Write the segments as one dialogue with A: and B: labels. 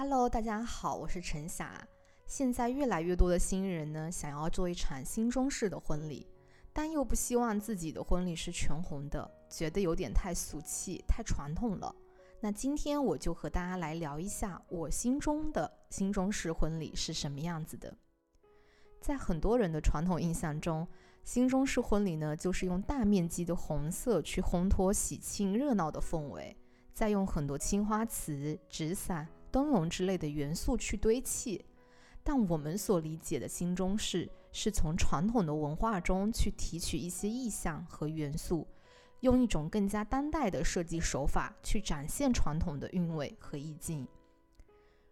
A: Hello，大家好，我是陈霞。现在越来越多的新人呢，想要做一场新中式的婚礼，但又不希望自己的婚礼是全红的，觉得有点太俗气、太传统了。那今天我就和大家来聊一下我心中的新中式婚礼是什么样子的。在很多人的传统印象中，新中式婚礼呢，就是用大面积的红色去烘托喜庆热闹的氛围，再用很多青花瓷、纸伞、灯笼之类的元素去堆砌。但我们所理解的新中式，是从传统的文化中去提取一些意象和元素，用一种更加当代的设计手法去展现传统的韵味和意境。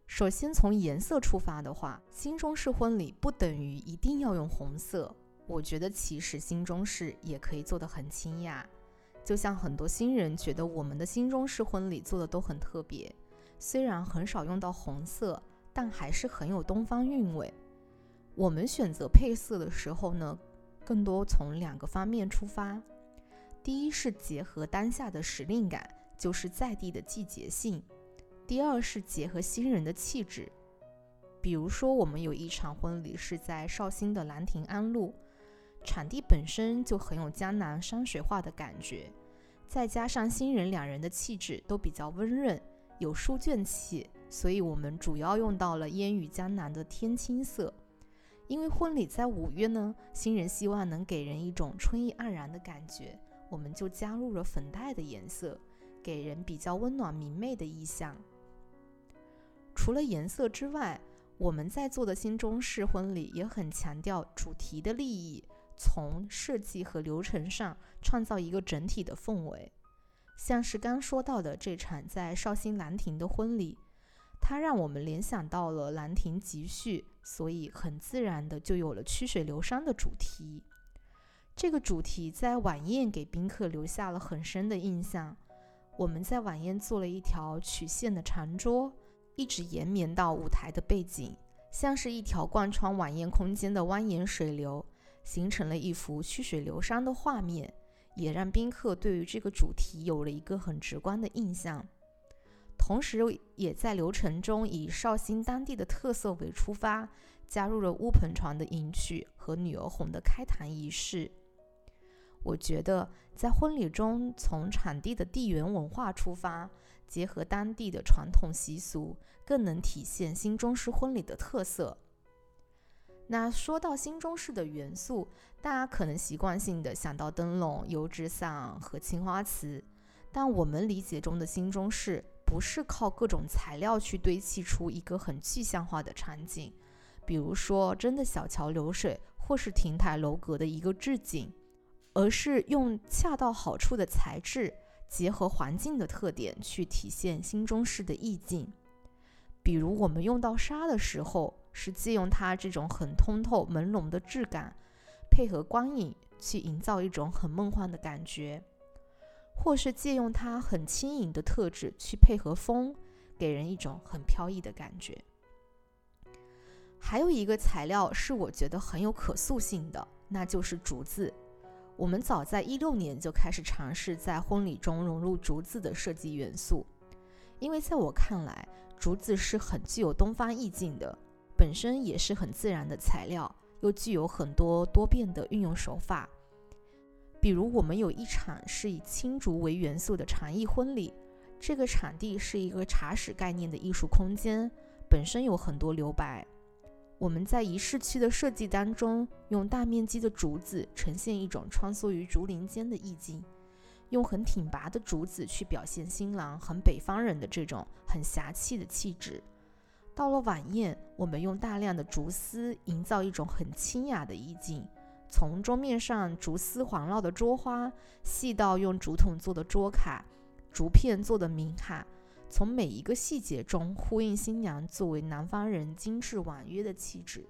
A: 首先从颜色出发的话，新中式婚礼不等于一定要用红色。我觉得其实新中式也可以做得很清雅，就像很多新人觉得我们的新中式婚礼做的都很特别，虽然很少用到红色，但还是很有东方韵味。我们选择配色的时候呢，更多从两个方面出发，第一是结合当下的时令感，就是在地的季节性。第二是结合新人的气质，比如说我们有一场婚礼是在绍兴的兰亭安路，场地本身就很有江南山水画的感觉，再加上新人两人的气质都比较温润，有书卷气，所以我们主要用到了烟雨江南的天青色。因为婚礼在五月呢，新人希望能给人一种春意盎然的感觉，我们就加入了粉黛的颜色，给人比较温暖明媚的意象。除了颜色之外，我们在做的新中式婚礼也很强调主题的利益，从设计和流程上创造一个整体的氛围。像是刚说到的这场在绍兴兰亭的婚礼，它让我们联想到了兰亭集序，所以很自然的就有了曲水流觞的主题。这个主题在晚宴给宾客留下了很深的印象。我们在晚宴做了一条曲线的长桌。一直延绵到舞台的背景，像是一条贯穿晚宴空间的蜿蜒水流，形成了一幅曲水流觞的画面，也让宾客对于这个主题有了一个很直观的印象。同时，也在流程中以绍兴当地的特色为出发，加入了乌篷船的迎娶和女儿红的开坛仪式。我觉得，在婚礼中，从产地的地缘文化出发。结合当地的传统习俗，更能体现新中式婚礼的特色。那说到新中式的元素，大家可能习惯性的想到灯笼、油纸伞和青花瓷，但我们理解中的新中式，不是靠各种材料去堆砌出一个很具象化的场景，比如说真的小桥流水，或是亭台楼阁的一个置景，而是用恰到好处的材质。结合环境的特点去体现新中式的意境，比如我们用到纱的时候，是借用它这种很通透朦胧的质感，配合光影去营造一种很梦幻的感觉；或是借用它很轻盈的特质去配合风，给人一种很飘逸的感觉。还有一个材料是我觉得很有可塑性的，那就是竹子。我们早在一六年就开始尝试在婚礼中融入竹子的设计元素，因为在我看来，竹子是很具有东方意境的，本身也是很自然的材料，又具有很多多变的运用手法。比如，我们有一场是以青竹为元素的禅意婚礼，这个场地是一个茶室概念的艺术空间，本身有很多留白。我们在仪式区的设计当中，用大面积的竹子呈现一种穿梭于竹林间的意境，用很挺拔的竹子去表现新郎很北方人的这种很侠气的气质。到了晚宴，我们用大量的竹丝营造一种很清雅的意境，从桌面上竹丝环绕的桌花，细到用竹筒做的桌卡、竹片做的名卡。从每一个细节中呼应新娘作为南方人精致婉约的气质。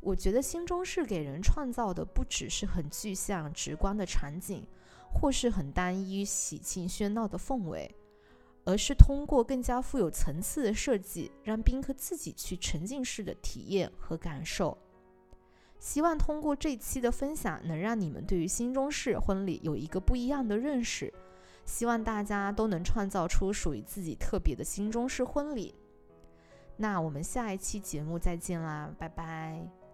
A: 我觉得新中式给人创造的不只是很具象直观的场景，或是很单一喜庆喧闹的氛围，而是通过更加富有层次的设计，让宾客自己去沉浸式的体验和感受。希望通过这期的分享，能让你们对于新中式婚礼有一个不一样的认识。希望大家都能创造出属于自己特别的新中式婚礼。那我们下一期节目再见啦，拜拜。